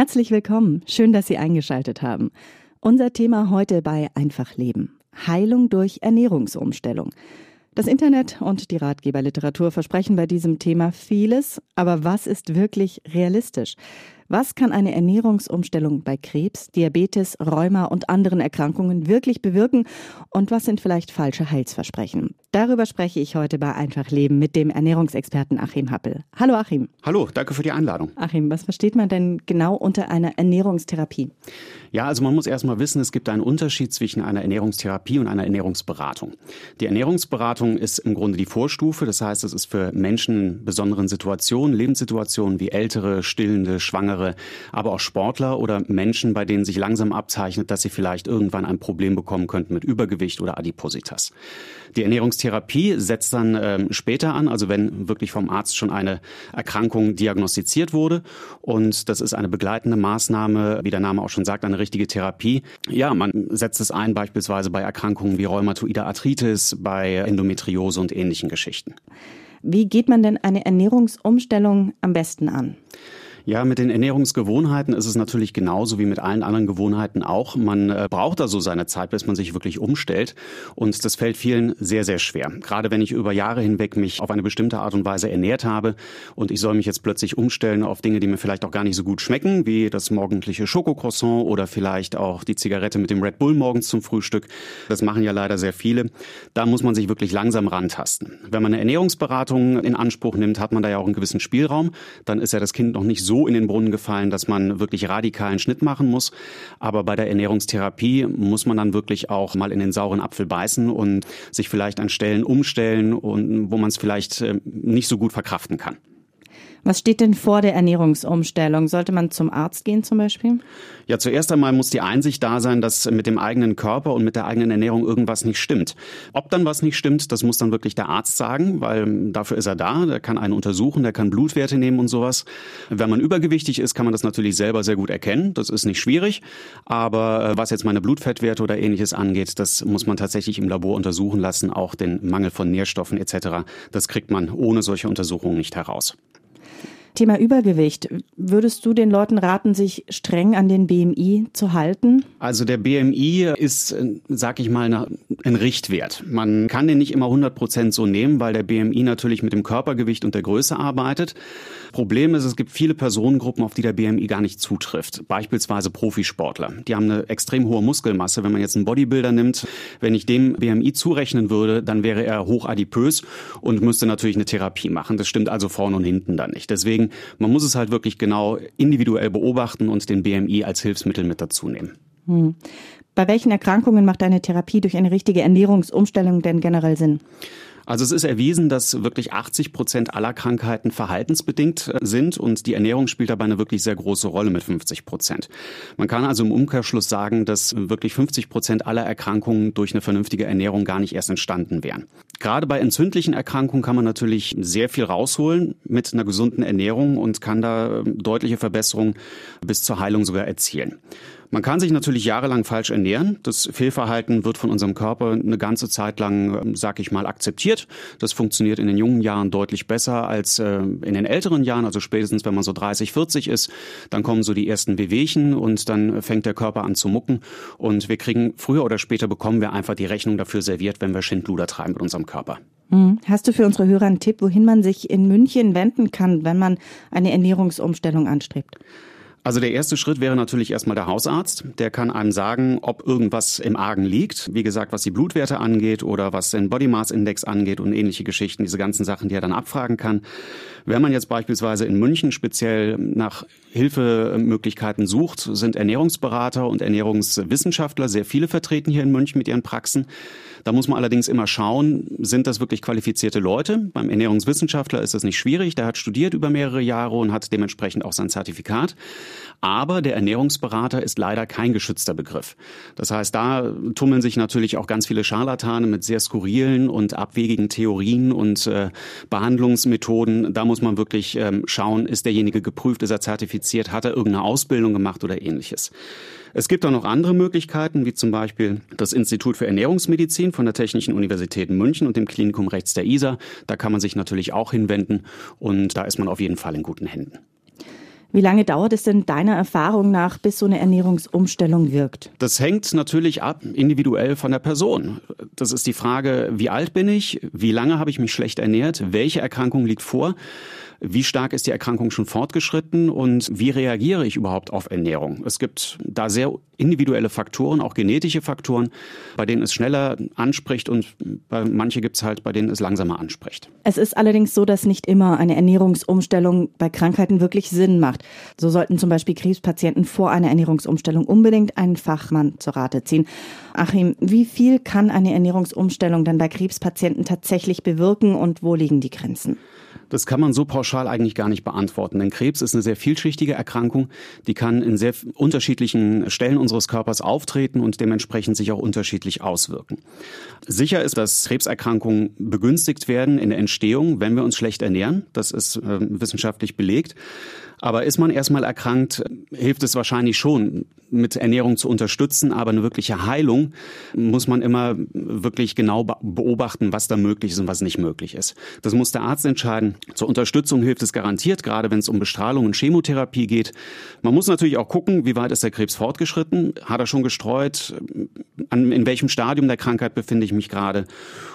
Herzlich willkommen. Schön, dass Sie eingeschaltet haben. Unser Thema heute bei Einfach Leben. Heilung durch Ernährungsumstellung. Das Internet und die Ratgeberliteratur versprechen bei diesem Thema vieles, aber was ist wirklich realistisch? Was kann eine Ernährungsumstellung bei Krebs, Diabetes, Rheuma und anderen Erkrankungen wirklich bewirken? Und was sind vielleicht falsche Heilsversprechen? Darüber spreche ich heute bei Einfach Leben mit dem Ernährungsexperten Achim Happel. Hallo Achim. Hallo, danke für die Einladung. Achim, was versteht man denn genau unter einer Ernährungstherapie? Ja, also man muss erstmal wissen, es gibt einen Unterschied zwischen einer Ernährungstherapie und einer Ernährungsberatung. Die Ernährungsberatung ist im Grunde die Vorstufe, das heißt, es ist für Menschen in besonderen Situationen, Lebenssituationen wie ältere, stillende, schwangere, Schwangere, aber auch Sportler oder Menschen, bei denen sich langsam abzeichnet, dass sie vielleicht irgendwann ein Problem bekommen könnten mit Übergewicht oder Adipositas. Die Ernährungstherapie setzt dann ähm, später an, also wenn wirklich vom Arzt schon eine Erkrankung diagnostiziert wurde. Und das ist eine begleitende Maßnahme, wie der Name auch schon sagt, eine richtige Therapie. Ja, man setzt es ein beispielsweise bei Erkrankungen wie Rheumatoide Arthritis, bei Endometriose und ähnlichen Geschichten. Wie geht man denn eine Ernährungsumstellung am besten an? Ja, mit den Ernährungsgewohnheiten ist es natürlich genauso wie mit allen anderen Gewohnheiten auch. Man äh, braucht da so seine Zeit, bis man sich wirklich umstellt. Und das fällt vielen sehr, sehr schwer. Gerade wenn ich über Jahre hinweg mich auf eine bestimmte Art und Weise ernährt habe und ich soll mich jetzt plötzlich umstellen auf Dinge, die mir vielleicht auch gar nicht so gut schmecken, wie das morgendliche Schokocroissant oder vielleicht auch die Zigarette mit dem Red Bull morgens zum Frühstück. Das machen ja leider sehr viele. Da muss man sich wirklich langsam rantasten. Wenn man eine Ernährungsberatung in Anspruch nimmt, hat man da ja auch einen gewissen Spielraum. Dann ist ja das Kind noch nicht so so in den Brunnen gefallen, dass man wirklich radikalen Schnitt machen muss. Aber bei der Ernährungstherapie muss man dann wirklich auch mal in den sauren Apfel beißen und sich vielleicht an Stellen umstellen und wo man es vielleicht äh, nicht so gut verkraften kann. Was steht denn vor der Ernährungsumstellung? Sollte man zum Arzt gehen zum Beispiel? Ja, zuerst einmal muss die Einsicht da sein, dass mit dem eigenen Körper und mit der eigenen Ernährung irgendwas nicht stimmt. Ob dann was nicht stimmt, das muss dann wirklich der Arzt sagen, weil dafür ist er da. Der kann einen untersuchen, der kann Blutwerte nehmen und sowas. Wenn man übergewichtig ist, kann man das natürlich selber sehr gut erkennen. Das ist nicht schwierig. Aber äh, was jetzt meine Blutfettwerte oder ähnliches angeht, das muss man tatsächlich im Labor untersuchen lassen. Auch den Mangel von Nährstoffen etc. Das kriegt man ohne solche Untersuchungen nicht heraus. Thema Übergewicht. Würdest du den Leuten raten, sich streng an den BMI zu halten? Also der BMI ist, sag ich mal, ein Richtwert. Man kann den nicht immer 100 Prozent so nehmen, weil der BMI natürlich mit dem Körpergewicht und der Größe arbeitet. Problem ist, es gibt viele Personengruppen, auf die der BMI gar nicht zutrifft. Beispielsweise Profisportler. Die haben eine extrem hohe Muskelmasse. Wenn man jetzt einen Bodybuilder nimmt, wenn ich dem BMI zurechnen würde, dann wäre er hochadipös und müsste natürlich eine Therapie machen. Das stimmt also vorne und hinten dann nicht. Deswegen, man muss es halt wirklich genau individuell beobachten und den BMI als Hilfsmittel mit dazu nehmen. Hm. Bei welchen Erkrankungen macht eine Therapie durch eine richtige Ernährungsumstellung denn generell Sinn? Also es ist erwiesen, dass wirklich 80 Prozent aller Krankheiten verhaltensbedingt äh, sind und die Ernährung spielt dabei eine wirklich sehr große Rolle mit 50 Prozent. Man kann also im Umkehrschluss sagen, dass wirklich 50 Prozent aller Erkrankungen durch eine vernünftige Ernährung gar nicht erst entstanden wären. Gerade bei entzündlichen Erkrankungen kann man natürlich sehr viel rausholen mit einer gesunden Ernährung und kann da ähm, deutliche Verbesserungen bis zur Heilung sogar erzielen. Man kann sich natürlich jahrelang falsch ernähren. Das Fehlverhalten wird von unserem Körper eine ganze Zeit lang, ähm, sag ich mal, akzeptiert. Das funktioniert in den jungen Jahren deutlich besser als äh, in den älteren Jahren. Also spätestens, wenn man so 30, 40 ist, dann kommen so die ersten Wehwehchen und dann fängt der Körper an zu mucken. Und wir kriegen, früher oder später bekommen wir einfach die Rechnung dafür serviert, wenn wir Schindluder treiben mit unserem Körper. Hm. Hast du für unsere Hörer einen Tipp, wohin man sich in München wenden kann, wenn man eine Ernährungsumstellung anstrebt? Also der erste Schritt wäre natürlich erstmal der Hausarzt. Der kann einem sagen, ob irgendwas im Argen liegt. Wie gesagt, was die Blutwerte angeht oder was den Body Mass Index angeht und ähnliche Geschichten, diese ganzen Sachen, die er dann abfragen kann. Wenn man jetzt beispielsweise in München speziell nach Hilfemöglichkeiten sucht, sind Ernährungsberater und Ernährungswissenschaftler sehr viele vertreten hier in München mit ihren Praxen. Da muss man allerdings immer schauen, sind das wirklich qualifizierte Leute? Beim Ernährungswissenschaftler ist das nicht schwierig. Der hat studiert über mehrere Jahre und hat dementsprechend auch sein Zertifikat. Aber der Ernährungsberater ist leider kein geschützter Begriff. Das heißt, da tummeln sich natürlich auch ganz viele Scharlatane mit sehr skurrilen und abwegigen Theorien und äh, Behandlungsmethoden. Da muss man wirklich ähm, schauen, ist derjenige geprüft, ist er zertifiziert, hat er irgendeine Ausbildung gemacht oder ähnliches. Es gibt auch noch andere Möglichkeiten, wie zum Beispiel das Institut für Ernährungsmedizin von der Technischen Universität München und dem Klinikum rechts der ISA. Da kann man sich natürlich auch hinwenden und da ist man auf jeden Fall in guten Händen. Wie lange dauert es denn deiner Erfahrung nach, bis so eine Ernährungsumstellung wirkt? Das hängt natürlich ab, individuell von der Person. Das ist die Frage, wie alt bin ich? Wie lange habe ich mich schlecht ernährt? Welche Erkrankung liegt vor? Wie stark ist die Erkrankung schon fortgeschritten und wie reagiere ich überhaupt auf Ernährung? Es gibt da sehr individuelle Faktoren, auch genetische Faktoren, bei denen es schneller anspricht und bei manche gibt es halt, bei denen es langsamer anspricht. Es ist allerdings so, dass nicht immer eine Ernährungsumstellung bei Krankheiten wirklich Sinn macht. So sollten zum Beispiel Krebspatienten vor einer Ernährungsumstellung unbedingt einen Fachmann zur Rate ziehen. Achim, wie viel kann eine Ernährungsumstellung dann bei Krebspatienten tatsächlich bewirken und wo liegen die Grenzen? Das kann man so pauschal eigentlich gar nicht beantworten, denn Krebs ist eine sehr vielschichtige Erkrankung. Die kann in sehr unterschiedlichen Stellen unseres Körpers auftreten und dementsprechend sich auch unterschiedlich auswirken. Sicher ist, dass Krebserkrankungen begünstigt werden in der Entstehung, wenn wir uns schlecht ernähren. Das ist äh, wissenschaftlich belegt. Aber ist man erstmal erkrankt, hilft es wahrscheinlich schon, mit Ernährung zu unterstützen. Aber eine wirkliche Heilung muss man immer wirklich genau beobachten, was da möglich ist und was nicht möglich ist. Das muss der Arzt entscheiden. Zur Unterstützung hilft es garantiert, gerade wenn es um Bestrahlung und Chemotherapie geht. Man muss natürlich auch gucken, wie weit ist der Krebs fortgeschritten? Hat er schon gestreut? in welchem Stadium der Krankheit befinde ich mich gerade?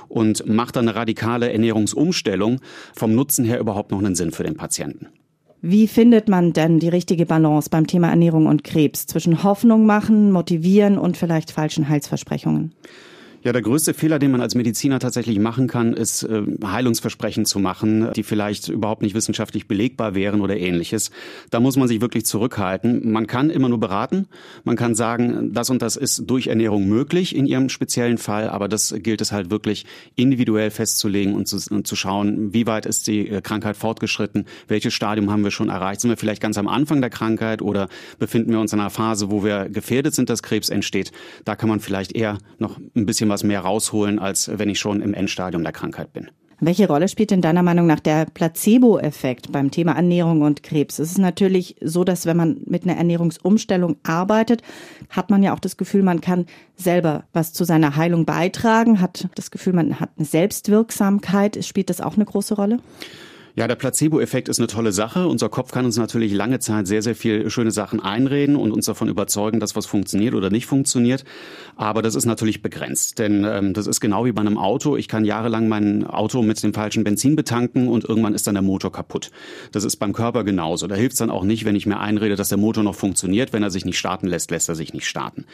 Und macht dann eine radikale Ernährungsumstellung vom Nutzen her überhaupt noch einen Sinn für den Patienten? Wie findet man denn die richtige Balance beim Thema Ernährung und Krebs zwischen Hoffnung machen, motivieren und vielleicht falschen Heilsversprechungen? Ja, der größte Fehler, den man als Mediziner tatsächlich machen kann, ist äh, Heilungsversprechen zu machen, die vielleicht überhaupt nicht wissenschaftlich belegbar wären oder ähnliches. Da muss man sich wirklich zurückhalten. Man kann immer nur beraten. Man kann sagen, das und das ist durch Ernährung möglich in Ihrem speziellen Fall, aber das gilt es halt wirklich individuell festzulegen und zu, und zu schauen, wie weit ist die äh, Krankheit fortgeschritten, welches Stadium haben wir schon erreicht. Sind wir vielleicht ganz am Anfang der Krankheit oder befinden wir uns in einer Phase, wo wir gefährdet sind, dass Krebs entsteht? Da kann man vielleicht eher noch ein bisschen was was mehr rausholen, als wenn ich schon im Endstadium der Krankheit bin. Welche Rolle spielt denn deiner Meinung nach der Placebo-Effekt beim Thema Ernährung und Krebs? Es ist natürlich so, dass wenn man mit einer Ernährungsumstellung arbeitet, hat man ja auch das Gefühl, man kann selber was zu seiner Heilung beitragen, hat das Gefühl, man hat eine Selbstwirksamkeit. Spielt das auch eine große Rolle? Ja, der Placebo-Effekt ist eine tolle Sache. Unser Kopf kann uns natürlich lange Zeit sehr, sehr viel schöne Sachen einreden und uns davon überzeugen, dass was funktioniert oder nicht funktioniert. Aber das ist natürlich begrenzt, denn ähm, das ist genau wie bei einem Auto. Ich kann jahrelang mein Auto mit dem falschen Benzin betanken und irgendwann ist dann der Motor kaputt. Das ist beim Körper genauso. Da hilft es dann auch nicht, wenn ich mir einrede, dass der Motor noch funktioniert. Wenn er sich nicht starten lässt, lässt er sich nicht starten.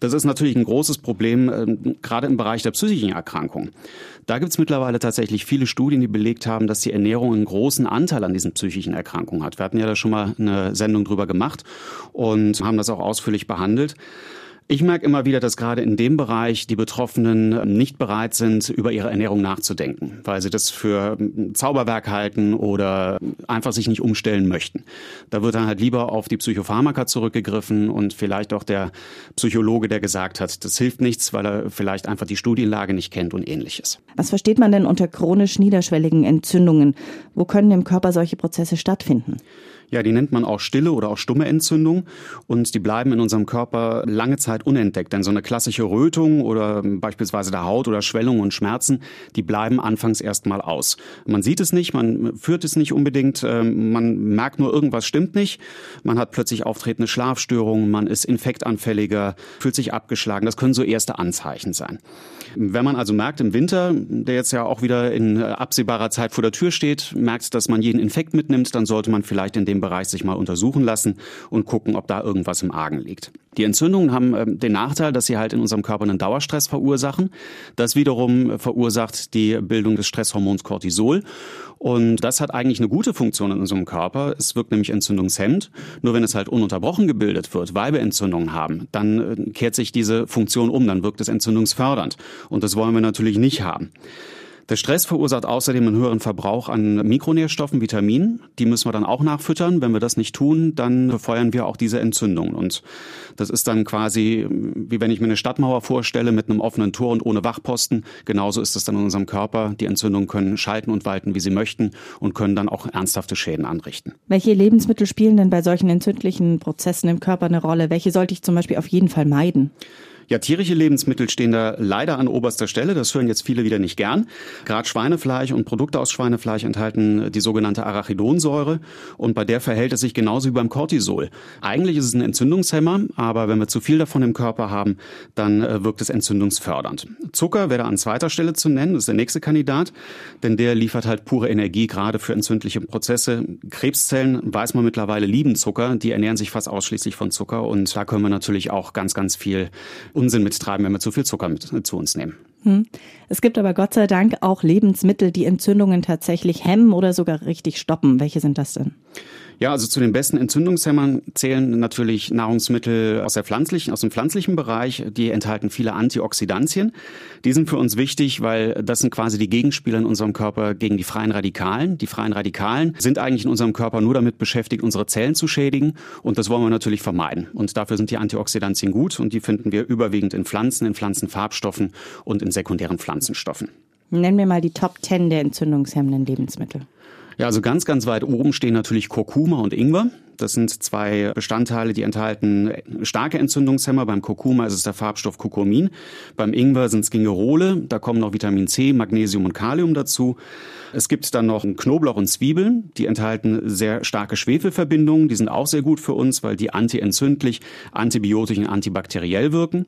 Das ist natürlich ein großes Problem, äh, gerade im Bereich der psychischen Erkrankungen. Da gibt es mittlerweile tatsächlich viele Studien, die belegt haben, dass die Ernährung einen großen Anteil an diesen psychischen Erkrankungen hat. Wir hatten ja da schon mal eine Sendung drüber gemacht und haben das auch ausführlich behandelt. Ich merke immer wieder, dass gerade in dem Bereich die Betroffenen nicht bereit sind, über ihre Ernährung nachzudenken, weil sie das für Zauberwerk halten oder einfach sich nicht umstellen möchten. Da wird dann halt lieber auf die Psychopharmaka zurückgegriffen und vielleicht auch der Psychologe, der gesagt hat, das hilft nichts, weil er vielleicht einfach die Studienlage nicht kennt und ähnliches. Was versteht man denn unter chronisch niederschwelligen Entzündungen? Wo können im Körper solche Prozesse stattfinden? Ja, die nennt man auch stille oder auch stumme Entzündung und die bleiben in unserem Körper lange Zeit unentdeckt. Denn so eine klassische Rötung oder beispielsweise der Haut oder Schwellung und Schmerzen, die bleiben anfangs erstmal aus. Man sieht es nicht, man führt es nicht unbedingt, ähm, man merkt nur, irgendwas stimmt nicht. Man hat plötzlich auftretende Schlafstörungen, man ist infektanfälliger, fühlt sich abgeschlagen. Das können so erste Anzeichen sein. Wenn man also merkt im Winter, der jetzt ja auch wieder in absehbarer Zeit vor der Tür steht, merkt, dass man jeden Infekt mitnimmt, dann sollte man vielleicht in dem dem Bereich sich mal untersuchen lassen und gucken, ob da irgendwas im Argen liegt. Die Entzündungen haben äh, den Nachteil, dass sie halt in unserem Körper einen Dauerstress verursachen. Das wiederum verursacht die Bildung des Stresshormons Cortisol. Und das hat eigentlich eine gute Funktion in unserem Körper. Es wirkt nämlich entzündungshemmend. Nur wenn es halt ununterbrochen gebildet wird, weil wir Entzündungen haben, dann äh, kehrt sich diese Funktion um, dann wirkt es entzündungsfördernd. Und das wollen wir natürlich nicht haben. Der Stress verursacht außerdem einen höheren Verbrauch an Mikronährstoffen, Vitaminen. Die müssen wir dann auch nachfüttern. Wenn wir das nicht tun, dann befeuern wir auch diese Entzündungen. Und das ist dann quasi, wie wenn ich mir eine Stadtmauer vorstelle mit einem offenen Tor und ohne Wachposten. Genauso ist es dann in unserem Körper. Die Entzündungen können schalten und walten, wie sie möchten und können dann auch ernsthafte Schäden anrichten. Welche Lebensmittel spielen denn bei solchen entzündlichen Prozessen im Körper eine Rolle? Welche sollte ich zum Beispiel auf jeden Fall meiden? Ja, tierische Lebensmittel stehen da leider an oberster Stelle. Das hören jetzt viele wieder nicht gern. Gerade Schweinefleisch und Produkte aus Schweinefleisch enthalten die sogenannte Arachidonsäure. Und bei der verhält es sich genauso wie beim Cortisol. Eigentlich ist es ein Entzündungshemmer, aber wenn wir zu viel davon im Körper haben, dann äh, wirkt es entzündungsfördernd. Zucker wäre an zweiter Stelle zu nennen. Das ist der nächste Kandidat, denn der liefert halt pure Energie, gerade für entzündliche Prozesse. Krebszellen, weiß man mittlerweile, lieben Zucker. Die ernähren sich fast ausschließlich von Zucker. Und da können wir natürlich auch ganz, ganz viel Unsinn mittreiben, wenn wir zu viel Zucker mit zu uns nehmen. Hm. Es gibt aber Gott sei Dank auch Lebensmittel, die Entzündungen tatsächlich hemmen oder sogar richtig stoppen. Welche sind das denn? Ja, also zu den besten Entzündungshemmern zählen natürlich Nahrungsmittel aus der pflanzlichen, aus dem pflanzlichen Bereich. Die enthalten viele Antioxidantien. Die sind für uns wichtig, weil das sind quasi die Gegenspieler in unserem Körper gegen die freien Radikalen. Die freien Radikalen sind eigentlich in unserem Körper nur damit beschäftigt, unsere Zellen zu schädigen. Und das wollen wir natürlich vermeiden. Und dafür sind die Antioxidantien gut. Und die finden wir überwiegend in Pflanzen, in Pflanzenfarbstoffen und in sekundären Pflanzenstoffen. Nennen wir mal die Top 10 der entzündungshemmenden Lebensmittel. Ja, also ganz, ganz weit oben stehen natürlich Kurkuma und Ingwer. Das sind zwei Bestandteile, die enthalten starke Entzündungshemmer. Beim Kurkuma ist es der Farbstoff Kurkumin. Beim Ingwer sind es Gingerole. Da kommen noch Vitamin C, Magnesium und Kalium dazu. Es gibt dann noch Knoblauch und Zwiebeln. Die enthalten sehr starke Schwefelverbindungen. Die sind auch sehr gut für uns, weil die antientzündlich, antibiotisch und antibakteriell wirken.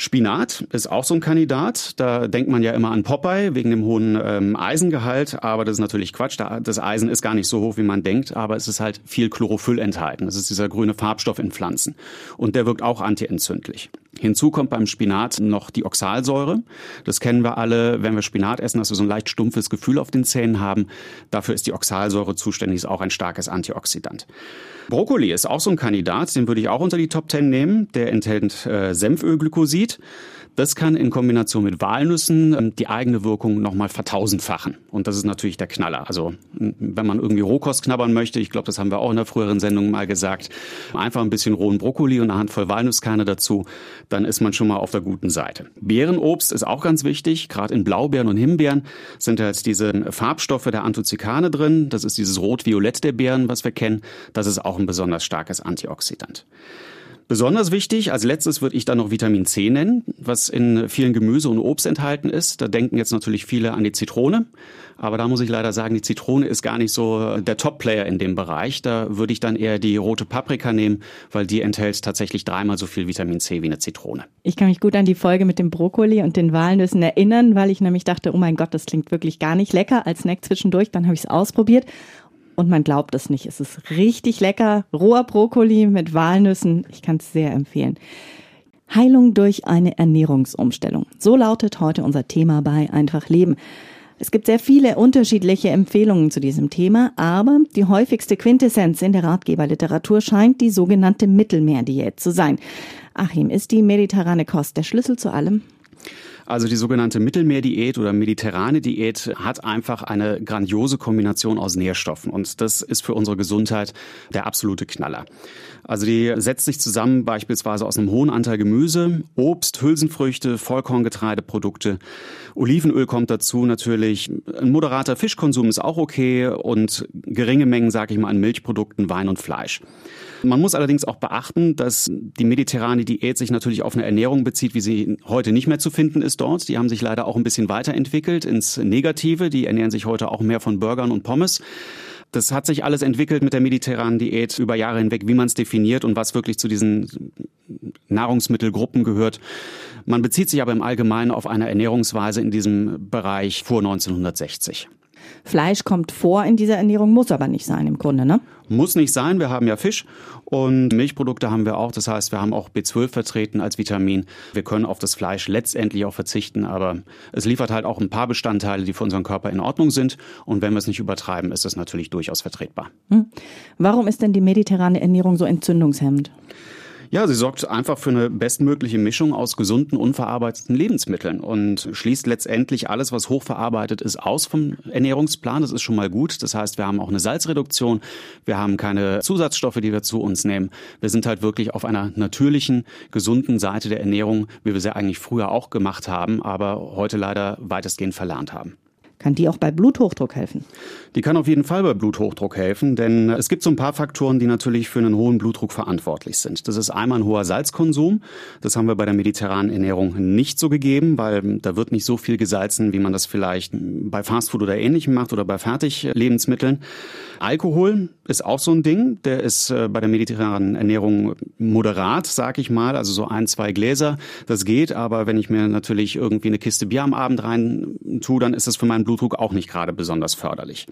Spinat ist auch so ein Kandidat. Da denkt man ja immer an Popeye wegen dem hohen ähm, Eisengehalt, aber das ist natürlich Quatsch. Das Eisen ist gar nicht so hoch, wie man denkt, aber es ist halt viel Chlorophyll enthalten. Das ist dieser grüne Farbstoff in Pflanzen und der wirkt auch antientzündlich. Hinzu kommt beim Spinat noch die Oxalsäure. Das kennen wir alle, wenn wir Spinat essen, dass wir so ein leicht stumpfes Gefühl auf den Zähnen haben. Dafür ist die Oxalsäure zuständig, ist auch ein starkes Antioxidant. Brokkoli ist auch so ein Kandidat, den würde ich auch unter die Top 10 nehmen. Der enthält äh, Senfölglykosid. Das kann in Kombination mit Walnüssen ähm, die eigene Wirkung nochmal vertausendfachen. Und das ist natürlich der Knaller. Also wenn man irgendwie Rohkost knabbern möchte, ich glaube, das haben wir auch in der früheren Sendung mal gesagt, einfach ein bisschen rohen Brokkoli und eine Handvoll Walnusskerne dazu, dann ist man schon mal auf der guten Seite. Beerenobst ist auch ganz wichtig. Gerade in Blaubeeren und Himbeeren sind jetzt diese Farbstoffe der Anthocykane drin. Das ist dieses Rot-Violett der Beeren, was wir kennen. Das ist auch ein besonders starkes Antioxidant. Besonders wichtig, als letztes würde ich dann noch Vitamin C nennen, was in vielen Gemüse und Obst enthalten ist. Da denken jetzt natürlich viele an die Zitrone. Aber da muss ich leider sagen, die Zitrone ist gar nicht so der Top-Player in dem Bereich. Da würde ich dann eher die rote Paprika nehmen, weil die enthält tatsächlich dreimal so viel Vitamin C wie eine Zitrone. Ich kann mich gut an die Folge mit dem Brokkoli und den Walnüssen erinnern, weil ich nämlich dachte, oh mein Gott, das klingt wirklich gar nicht lecker als Snack zwischendurch. Dann habe ich es ausprobiert und man glaubt es nicht. Es ist richtig lecker. Roher Brokkoli mit Walnüssen. Ich kann es sehr empfehlen. Heilung durch eine Ernährungsumstellung. So lautet heute unser Thema bei Einfach Leben. Es gibt sehr viele unterschiedliche Empfehlungen zu diesem Thema, aber die häufigste Quintessenz in der Ratgeberliteratur scheint die sogenannte Mittelmeerdiät zu sein. Achim, ist die mediterrane Kost der Schlüssel zu allem? Also die sogenannte Mittelmeerdiät oder mediterrane Diät hat einfach eine grandiose Kombination aus Nährstoffen und das ist für unsere Gesundheit der absolute Knaller. Also die setzt sich zusammen beispielsweise aus einem hohen Anteil Gemüse, Obst, Hülsenfrüchte, Vollkorngetreideprodukte, Olivenöl kommt dazu natürlich, ein moderater Fischkonsum ist auch okay und geringe Mengen, sage ich mal, an Milchprodukten, Wein und Fleisch. Man muss allerdings auch beachten, dass die mediterrane Diät sich natürlich auf eine Ernährung bezieht, wie sie heute nicht mehr zu finden ist dort. Die haben sich leider auch ein bisschen weiterentwickelt ins Negative. Die ernähren sich heute auch mehr von Burgern und Pommes. Das hat sich alles entwickelt mit der mediterranen Diät über Jahre hinweg, wie man es definiert und was wirklich zu diesen Nahrungsmittelgruppen gehört. Man bezieht sich aber im Allgemeinen auf eine Ernährungsweise in diesem Bereich vor 1960. Fleisch kommt vor in dieser Ernährung, muss aber nicht sein im Grunde, ne? Muss nicht sein. Wir haben ja Fisch und Milchprodukte haben wir auch. Das heißt, wir haben auch B12 vertreten als Vitamin. Wir können auf das Fleisch letztendlich auch verzichten, aber es liefert halt auch ein paar Bestandteile, die für unseren Körper in Ordnung sind. Und wenn wir es nicht übertreiben, ist es natürlich durchaus vertretbar. Hm. Warum ist denn die mediterrane Ernährung so entzündungshemmend? Ja, sie sorgt einfach für eine bestmögliche Mischung aus gesunden, unverarbeiteten Lebensmitteln und schließt letztendlich alles, was hochverarbeitet ist, aus vom Ernährungsplan. Das ist schon mal gut. Das heißt, wir haben auch eine Salzreduktion. Wir haben keine Zusatzstoffe, die wir zu uns nehmen. Wir sind halt wirklich auf einer natürlichen, gesunden Seite der Ernährung, wie wir sie eigentlich früher auch gemacht haben, aber heute leider weitestgehend verlernt haben. Kann die auch bei Bluthochdruck helfen? Die kann auf jeden Fall bei Bluthochdruck helfen, denn es gibt so ein paar Faktoren, die natürlich für einen hohen Blutdruck verantwortlich sind. Das ist einmal ein hoher Salzkonsum. Das haben wir bei der mediterranen Ernährung nicht so gegeben, weil da wird nicht so viel gesalzen, wie man das vielleicht bei Fastfood oder ähnlichem macht oder bei Fertiglebensmitteln. Alkohol ist auch so ein Ding. Der ist äh, bei der mediterranen Ernährung moderat, sag ich mal. Also so ein, zwei Gläser, das geht. Aber wenn ich mir natürlich irgendwie eine Kiste Bier am Abend rein tue, dann ist das für meinen Blutdruck auch nicht gerade besonders förderlich.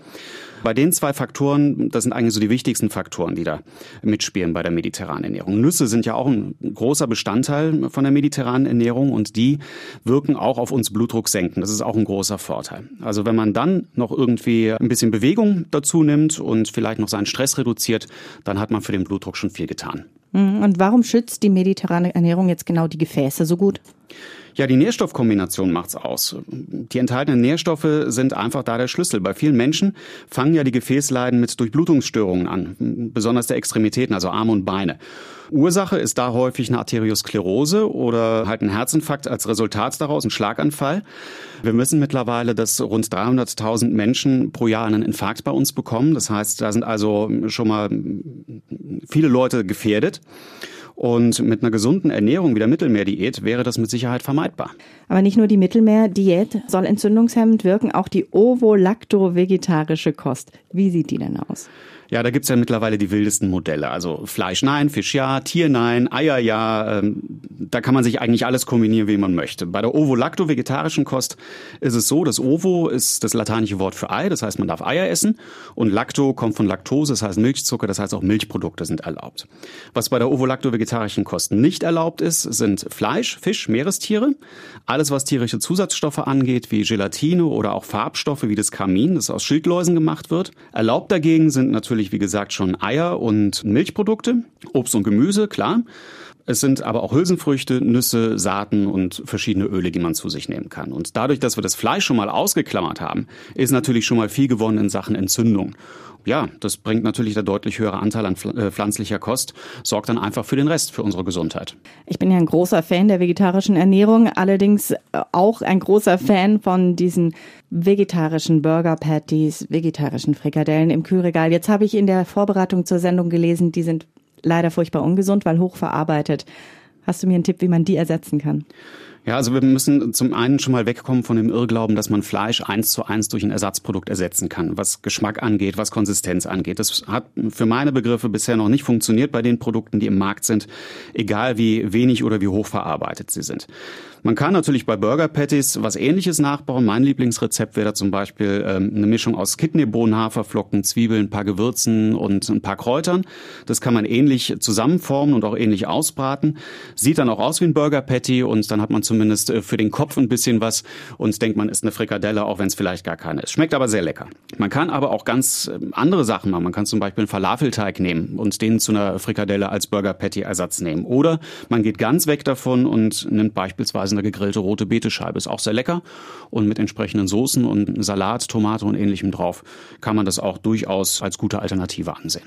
Bei den zwei Faktoren, das sind eigentlich so die wichtigsten Faktoren, die da mitspielen bei der mediterranen Ernährung. Nüsse sind ja auch ein großer Bestandteil von der mediterranen Ernährung und die wirken auch auf uns Blutdruck senken. Das ist auch ein großer Vorteil. Also wenn man dann noch irgendwie ein bisschen Bewegung dazu nimmt und vielleicht noch seinen Stress reduziert, dann hat man für den Blutdruck schon viel getan. Mhm. Und warum schützt die mediterrane Ernährung jetzt genau die Gefäße so gut? Ja, die Nährstoffkombination macht's aus. Die enthaltenen Nährstoffe sind einfach da der Schlüssel. Bei vielen Menschen fangen ja die Gefäßleiden mit Durchblutungsstörungen an, besonders der Extremitäten, also Arme und Beine. Ursache ist da häufig eine Arteriosklerose oder halt ein Herzinfarkt als Resultat daraus, ein Schlaganfall. Wir wissen mittlerweile, dass rund 300.000 Menschen pro Jahr einen Infarkt bei uns bekommen. Das heißt, da sind also schon mal viele Leute gefährdet. Und mit einer gesunden Ernährung wie der Mittelmeerdiät wäre das mit Sicherheit vermeidbar. Aber nicht nur die Mittelmeerdiät soll entzündungshemmend wirken, auch die ovo-lacto-vegetarische Kost. Wie sieht die denn aus? Ja, da gibt's ja mittlerweile die wildesten Modelle. Also Fleisch nein, Fisch ja, Tier nein, Eier ja. Ähm, da kann man sich eigentlich alles kombinieren, wie man möchte. Bei der Ovo-Lacto-vegetarischen Kost ist es so, das Ovo ist das lateinische Wort für Ei, das heißt, man darf Eier essen. Und Lacto kommt von Laktose, das heißt Milchzucker, das heißt auch Milchprodukte sind erlaubt. Was bei der Ovo-Lacto-vegetarischen Kost nicht erlaubt ist, sind Fleisch, Fisch, Meerestiere. Alles, was tierische Zusatzstoffe angeht, wie Gelatine oder auch Farbstoffe wie das Kamin, das aus Schildläusen gemacht wird. Erlaubt dagegen sind natürlich natürlich, wie gesagt, schon Eier und Milchprodukte, Obst und Gemüse, klar. Es sind aber auch Hülsenfrüchte, Nüsse, Saaten und verschiedene Öle, die man zu sich nehmen kann. Und dadurch, dass wir das Fleisch schon mal ausgeklammert haben, ist natürlich schon mal viel gewonnen in Sachen Entzündung. Ja, das bringt natürlich der deutlich höhere Anteil an äh, pflanzlicher Kost, sorgt dann einfach für den Rest, für unsere Gesundheit. Ich bin ja ein großer Fan der vegetarischen Ernährung, allerdings äh, auch ein großer Fan von diesen vegetarischen Burger Patties, vegetarischen Frikadellen im Kühlregal. Jetzt habe ich in der Vorbereitung zur Sendung gelesen, die sind leider furchtbar ungesund, weil hochverarbeitet. Hast du mir einen Tipp, wie man die ersetzen kann? Ja, also wir müssen zum einen schon mal wegkommen von dem Irrglauben, dass man Fleisch eins zu eins durch ein Ersatzprodukt ersetzen kann, was Geschmack angeht, was Konsistenz angeht. Das hat für meine Begriffe bisher noch nicht funktioniert bei den Produkten, die im Markt sind, egal wie wenig oder wie hoch verarbeitet sie sind. Man kann natürlich bei Burger Patties was ähnliches nachbauen. Mein Lieblingsrezept wäre da zum Beispiel ähm, eine Mischung aus Kidneybohnen, Haferflocken, Zwiebeln, ein paar Gewürzen und ein paar Kräutern. Das kann man ähnlich zusammenformen und auch ähnlich ausbraten. Sieht dann auch aus wie ein Burger Patty und dann hat man zumindest äh, für den Kopf ein bisschen was und denkt, man ist eine Frikadelle, auch wenn es vielleicht gar keine ist. Schmeckt aber sehr lecker. Man kann aber auch ganz ähm, andere Sachen machen. Man kann zum Beispiel einen Falafelteig nehmen und den zu einer Frikadelle als Burger Patty Ersatz nehmen. Oder man geht ganz weg davon und nimmt beispielsweise eine gegrillte rote Betescheibe. Ist auch sehr lecker und mit entsprechenden Soßen und Salat, Tomate und ähnlichem drauf kann man das auch durchaus als gute Alternative ansehen.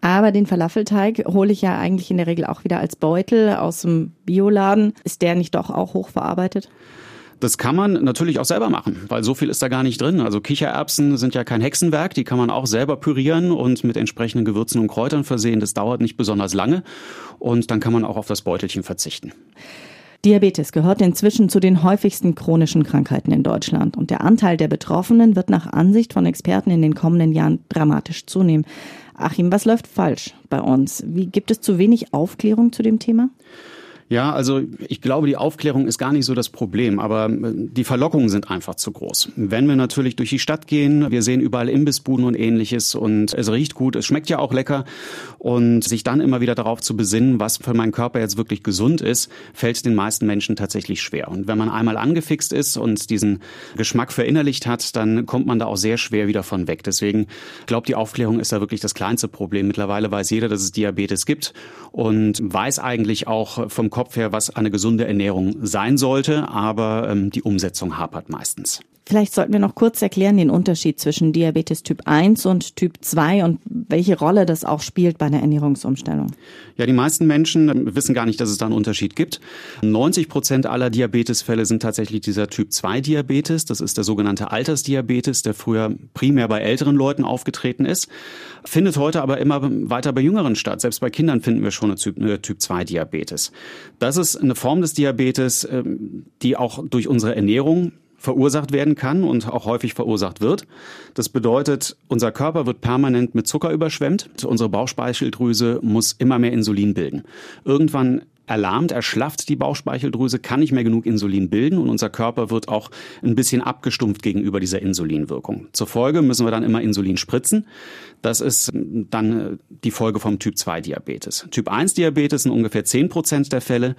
Aber den Falafelteig hole ich ja eigentlich in der Regel auch wieder als Beutel aus dem Bioladen. Ist der nicht doch auch hochverarbeitet? Das kann man natürlich auch selber machen, weil so viel ist da gar nicht drin. Also Kichererbsen sind ja kein Hexenwerk, die kann man auch selber pürieren und mit entsprechenden Gewürzen und Kräutern versehen. Das dauert nicht besonders lange und dann kann man auch auf das Beutelchen verzichten. Diabetes gehört inzwischen zu den häufigsten chronischen Krankheiten in Deutschland und der Anteil der Betroffenen wird nach Ansicht von Experten in den kommenden Jahren dramatisch zunehmen. Achim, was läuft falsch bei uns? Wie gibt es zu wenig Aufklärung zu dem Thema? Ja, also ich glaube, die Aufklärung ist gar nicht so das Problem, aber äh, die Verlockungen sind einfach zu groß. Wenn wir natürlich durch die Stadt gehen, wir sehen überall Imbissbuden und ähnliches und es riecht gut, es schmeckt ja auch lecker und sich dann immer wieder darauf zu besinnen, was für meinen Körper jetzt wirklich gesund ist, fällt den meisten Menschen tatsächlich schwer. Und wenn man einmal angefixt ist und diesen Geschmack verinnerlicht hat, dann kommt man da auch sehr schwer wieder von weg. Deswegen glaube die Aufklärung ist da wirklich das kleinste Problem. Mittlerweile weiß jeder, dass es Diabetes gibt und weiß eigentlich auch vom Kopf her, was eine gesunde Ernährung sein sollte, aber ähm, die Umsetzung hapert meistens. Vielleicht sollten wir noch kurz erklären den Unterschied zwischen Diabetes Typ 1 und Typ 2 und welche Rolle das auch spielt bei einer Ernährungsumstellung. Ja, die meisten Menschen wissen gar nicht, dass es da einen Unterschied gibt. 90 Prozent aller Diabetesfälle sind tatsächlich dieser Typ 2 Diabetes. Das ist der sogenannte Altersdiabetes, der früher primär bei älteren Leuten aufgetreten ist, findet heute aber immer weiter bei Jüngeren statt. Selbst bei Kindern finden wir schon eine Typ 2 Diabetes. Das ist eine Form des Diabetes, ähm, die auch durch unsere Ernährung verursacht werden kann und auch häufig verursacht wird. Das bedeutet, unser Körper wird permanent mit Zucker überschwemmt. Unsere Bauchspeicheldrüse muss immer mehr Insulin bilden. Irgendwann erlahmt, erschlafft die Bauchspeicheldrüse, kann nicht mehr genug Insulin bilden und unser Körper wird auch ein bisschen abgestumpft gegenüber dieser Insulinwirkung. Zur Folge müssen wir dann immer Insulin spritzen. Das ist dann äh, die Folge vom Typ 2 Diabetes. Typ 1 Diabetes sind ungefähr 10 Prozent der Fälle.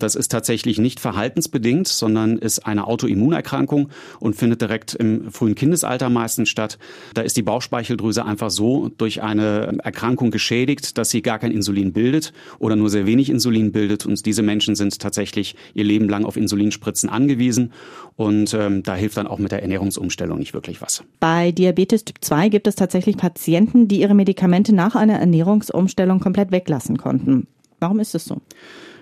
Das ist tatsächlich nicht verhaltensbedingt, sondern ist eine Autoimmunerkrankung und findet direkt im frühen Kindesalter meistens statt. Da ist die Bauchspeicheldrüse einfach so durch eine Erkrankung geschädigt, dass sie gar kein Insulin bildet oder nur sehr wenig Insulin bildet. Und diese Menschen sind tatsächlich ihr Leben lang auf Insulinspritzen angewiesen. Und ähm, da hilft dann auch mit der Ernährungsumstellung nicht wirklich was. Bei Diabetes Typ 2 gibt es tatsächlich Patienten, die ihre Medikamente nach einer Ernährungsumstellung komplett weglassen konnten. Warum ist es so?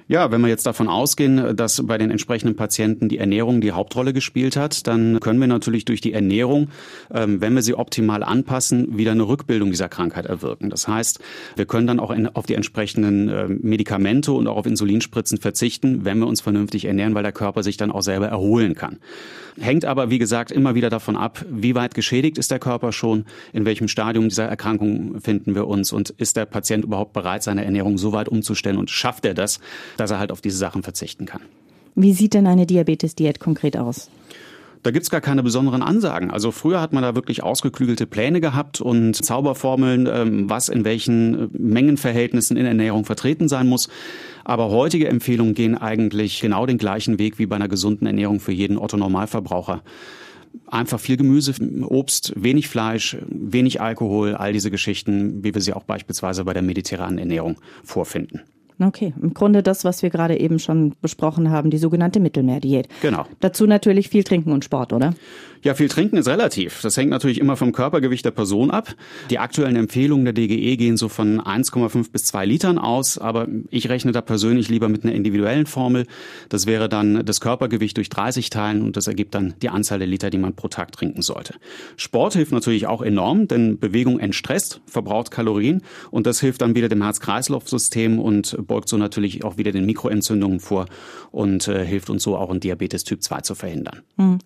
Ja, wenn wir jetzt davon ausgehen, dass bei den entsprechenden Patienten die Ernährung die Hauptrolle gespielt hat, dann können wir natürlich durch die Ernährung, ähm, wenn wir sie optimal anpassen, wieder eine Rückbildung dieser Krankheit erwirken. Das heißt, wir können dann auch auf die entsprechenden ähm, Medikamente und auch auf Insulinspritzen verzichten, wenn wir uns vernünftig ernähren, weil der Körper sich dann auch selber erholen kann. Hängt aber, wie gesagt, immer wieder davon ab, wie weit geschädigt ist der Körper schon, in welchem Stadium dieser Erkrankung finden wir uns und ist der Patient überhaupt bereit, seine Ernährung so weit umzustellen und schafft er das, dass er halt auf diese Sachen verzichten kann. Wie sieht denn eine Diabetes-Diät konkret aus? Da gibt's gar keine besonderen Ansagen. Also früher hat man da wirklich ausgeklügelte Pläne gehabt und Zauberformeln, ähm, was in welchen äh, Mengenverhältnissen in Ernährung vertreten sein muss. Aber heutige Empfehlungen gehen eigentlich genau den gleichen Weg wie bei einer gesunden Ernährung für jeden Otto-Normalverbraucher einfach viel Gemüse, Obst, wenig Fleisch, wenig Alkohol, all diese Geschichten, wie wir sie auch beispielsweise bei der mediterranen Ernährung vorfinden. Okay, im Grunde das, was wir gerade eben schon besprochen haben, die sogenannte Mittelmeerdiät. Genau. Dazu natürlich viel Trinken und Sport, oder? Ja, viel trinken ist relativ. Das hängt natürlich immer vom Körpergewicht der Person ab. Die aktuellen Empfehlungen der DGE gehen so von 1,5 bis 2 Litern aus, aber ich rechne da persönlich lieber mit einer individuellen Formel. Das wäre dann das Körpergewicht durch 30 teilen und das ergibt dann die Anzahl der Liter, die man pro Tag trinken sollte. Sport hilft natürlich auch enorm, denn Bewegung entstresst, verbraucht Kalorien und das hilft dann wieder dem Herz-Kreislauf-System und beugt so natürlich auch wieder den Mikroentzündungen vor und äh, hilft uns so auch einen Diabetes Typ 2 zu verhindern. Hm.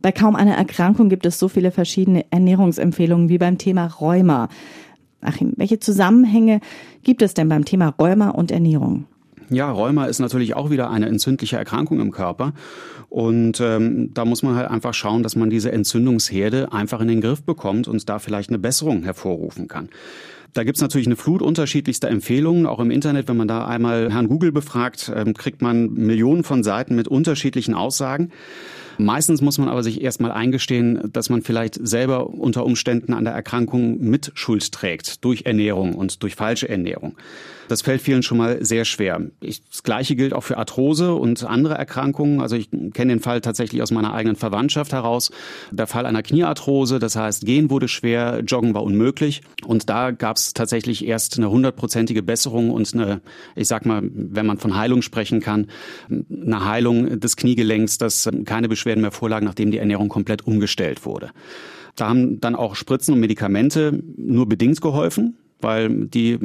Bei kaum einer Erkrankung gibt es so viele verschiedene Ernährungsempfehlungen wie beim Thema Rheuma. Achim, welche Zusammenhänge gibt es denn beim Thema Rheuma und Ernährung? Ja, Rheuma ist natürlich auch wieder eine entzündliche Erkrankung im Körper. Und ähm, da muss man halt einfach schauen, dass man diese Entzündungsherde einfach in den Griff bekommt und da vielleicht eine Besserung hervorrufen kann. Da gibt's natürlich eine Flut unterschiedlichster Empfehlungen, auch im Internet. Wenn man da einmal Herrn Google befragt, ähm, kriegt man Millionen von Seiten mit unterschiedlichen Aussagen. Meistens muss man aber sich erstmal eingestehen, dass man vielleicht selber unter Umständen an der Erkrankung mit Schuld trägt durch Ernährung und durch falsche Ernährung. Das fällt vielen schon mal sehr schwer. Ich, das Gleiche gilt auch für Arthrose und andere Erkrankungen. Also ich kenne den Fall tatsächlich aus meiner eigenen Verwandtschaft heraus. Der Fall einer Kniearthrose, das heißt, gehen wurde schwer, joggen war unmöglich. Und da gab es tatsächlich erst eine hundertprozentige Besserung und eine, ich sag mal, wenn man von Heilung sprechen kann, eine Heilung des Kniegelenks, dass keine Beschwerden mehr vorlagen, nachdem die Ernährung komplett umgestellt wurde. Da haben dann auch Spritzen und Medikamente nur bedingt geholfen, weil die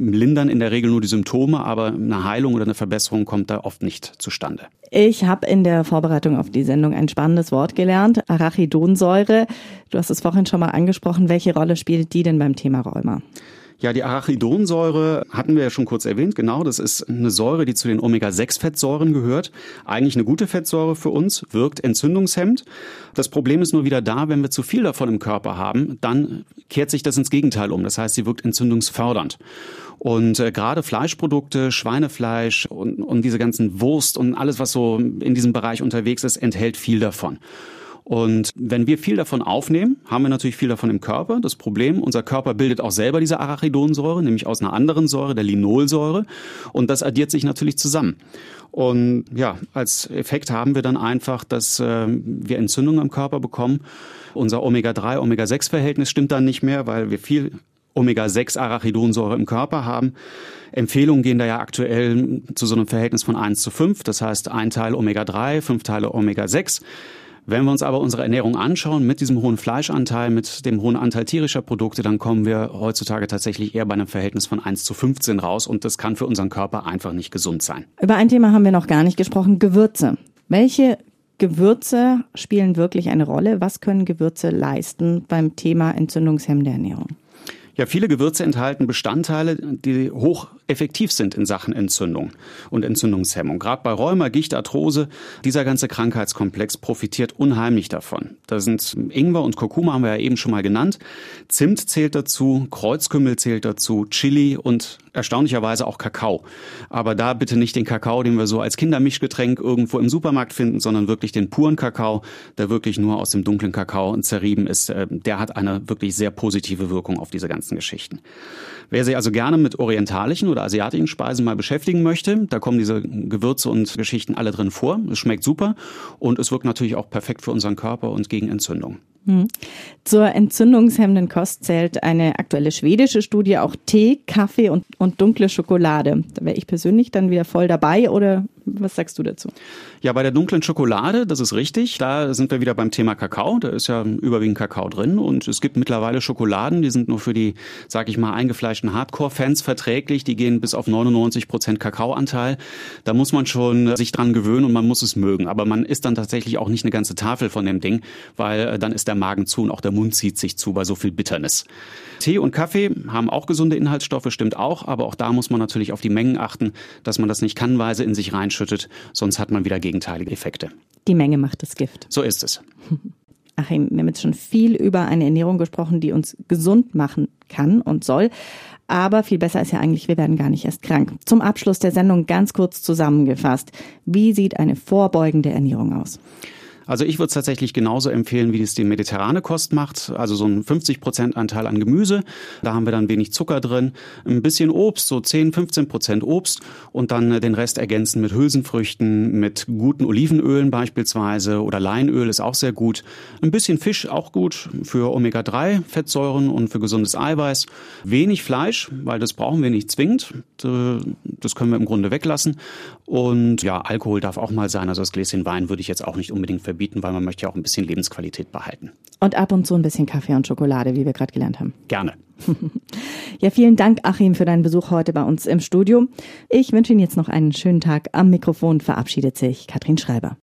lindern in der Regel nur die Symptome, aber eine Heilung oder eine Verbesserung kommt da oft nicht zustande. Ich habe in der Vorbereitung auf die Sendung ein spannendes Wort gelernt, Arachidonsäure. Du hast es vorhin schon mal angesprochen. Welche Rolle spielt die denn beim Thema Rheuma? Ja, die Arachidonsäure hatten wir ja schon kurz erwähnt. Genau, das ist eine Säure, die zu den Omega-6-Fettsäuren gehört. Eigentlich eine gute Fettsäure für uns, wirkt entzündungshemmend. Das Problem ist nur wieder da, wenn wir zu viel davon im Körper haben, dann kehrt sich das ins Gegenteil um. Das heißt, sie wirkt entzündungsfördernd. Und äh, gerade Fleischprodukte, Schweinefleisch und, und diese ganzen Wurst und alles, was so in diesem Bereich unterwegs ist, enthält viel davon. Und wenn wir viel davon aufnehmen, haben wir natürlich viel davon im Körper. Das Problem, unser Körper bildet auch selber diese Arachidonsäure, nämlich aus einer anderen Säure, der Linolsäure. Und das addiert sich natürlich zusammen. Und ja, als Effekt haben wir dann einfach, dass äh, wir Entzündungen im Körper bekommen. Unser Omega-3, Omega-6-Verhältnis stimmt dann nicht mehr, weil wir viel Omega-6-Arachidonsäure im Körper haben. Empfehlungen gehen da ja aktuell zu so einem Verhältnis von 1 zu 5. Das heißt, ein Teil Omega-3, fünf Teile Omega-6. Wenn wir uns aber unsere Ernährung anschauen mit diesem hohen Fleischanteil, mit dem hohen Anteil tierischer Produkte, dann kommen wir heutzutage tatsächlich eher bei einem Verhältnis von 1 zu 15 raus und das kann für unseren Körper einfach nicht gesund sein. Über ein Thema haben wir noch gar nicht gesprochen, Gewürze. Welche Gewürze spielen wirklich eine Rolle? Was können Gewürze leisten beim Thema entzündungshemmende Ernährung? Ja, viele Gewürze enthalten Bestandteile, die hoch effektiv sind in Sachen Entzündung und Entzündungshemmung. Gerade bei Rheuma, Gicht, Arthrose, dieser ganze Krankheitskomplex profitiert unheimlich davon. Da sind Ingwer und Kurkuma haben wir ja eben schon mal genannt. Zimt zählt dazu, Kreuzkümmel zählt dazu, Chili und erstaunlicherweise auch Kakao. Aber da bitte nicht den Kakao, den wir so als Kindermischgetränk irgendwo im Supermarkt finden, sondern wirklich den puren Kakao, der wirklich nur aus dem dunklen Kakao zerrieben ist. Äh, der hat eine wirklich sehr positive Wirkung auf diese ganzen Geschichten. Wer sich also gerne mit orientalischen oder asiatischen Speisen mal beschäftigen möchte, da kommen diese Gewürze und Geschichten alle drin vor. Es schmeckt super und es wirkt natürlich auch perfekt für unseren Körper und gegen Entzündung. Hm. Zur entzündungshemmenden Kost zählt eine aktuelle schwedische Studie auch Tee, Kaffee und, und dunkle Schokolade. Da wäre ich persönlich dann wieder voll dabei oder was sagst du dazu? Ja, bei der dunklen Schokolade, das ist richtig. Da sind wir wieder beim Thema Kakao. Da ist ja überwiegend Kakao drin. Und es gibt mittlerweile Schokoladen, die sind nur für die, sag ich mal, eingefleischten Hardcore-Fans verträglich. Die gehen bis auf 99 Prozent Kakaoanteil. Da muss man schon sich dran gewöhnen und man muss es mögen. Aber man isst dann tatsächlich auch nicht eine ganze Tafel von dem Ding, weil äh, dann ist der Magen zu und auch der Mund zieht sich zu bei so viel Bitternis. Tee und Kaffee haben auch gesunde Inhaltsstoffe, stimmt auch. Aber auch da muss man natürlich auf die Mengen achten, dass man das nicht kannweise in sich reinschüttet. Sonst hat man wieder gegenteilige Effekte. Die Menge macht das Gift. So ist es. Achim, wir haben jetzt schon viel über eine Ernährung gesprochen, die uns gesund machen kann und soll. Aber viel besser ist ja eigentlich, wir werden gar nicht erst krank. Zum Abschluss der Sendung ganz kurz zusammengefasst. Wie sieht eine vorbeugende Ernährung aus? Also ich würde es tatsächlich genauso empfehlen, wie es die mediterrane Kost macht. Also so ein 50 Prozent Anteil an Gemüse. Da haben wir dann wenig Zucker drin. Ein bisschen Obst, so 10, 15 Prozent Obst. Und dann äh, den Rest ergänzen mit Hülsenfrüchten, mit guten Olivenölen beispielsweise. Oder Leinöl ist auch sehr gut. Ein bisschen Fisch auch gut für Omega-3 Fettsäuren und für gesundes Eiweiß. Wenig Fleisch, weil das brauchen wir nicht zwingend. Das können wir im Grunde weglassen. Und ja, Alkohol darf auch mal sein. Also das Gläschen Wein würde ich jetzt auch nicht unbedingt verbieten bieten, weil man möchte ja auch ein bisschen Lebensqualität behalten. Und ab und zu ein bisschen Kaffee und Schokolade, wie wir gerade gelernt haben. Gerne. ja, vielen Dank, Achim, für deinen Besuch heute bei uns im Studio. Ich wünsche Ihnen jetzt noch einen schönen Tag. Am Mikrofon verabschiedet sich Katrin Schreiber.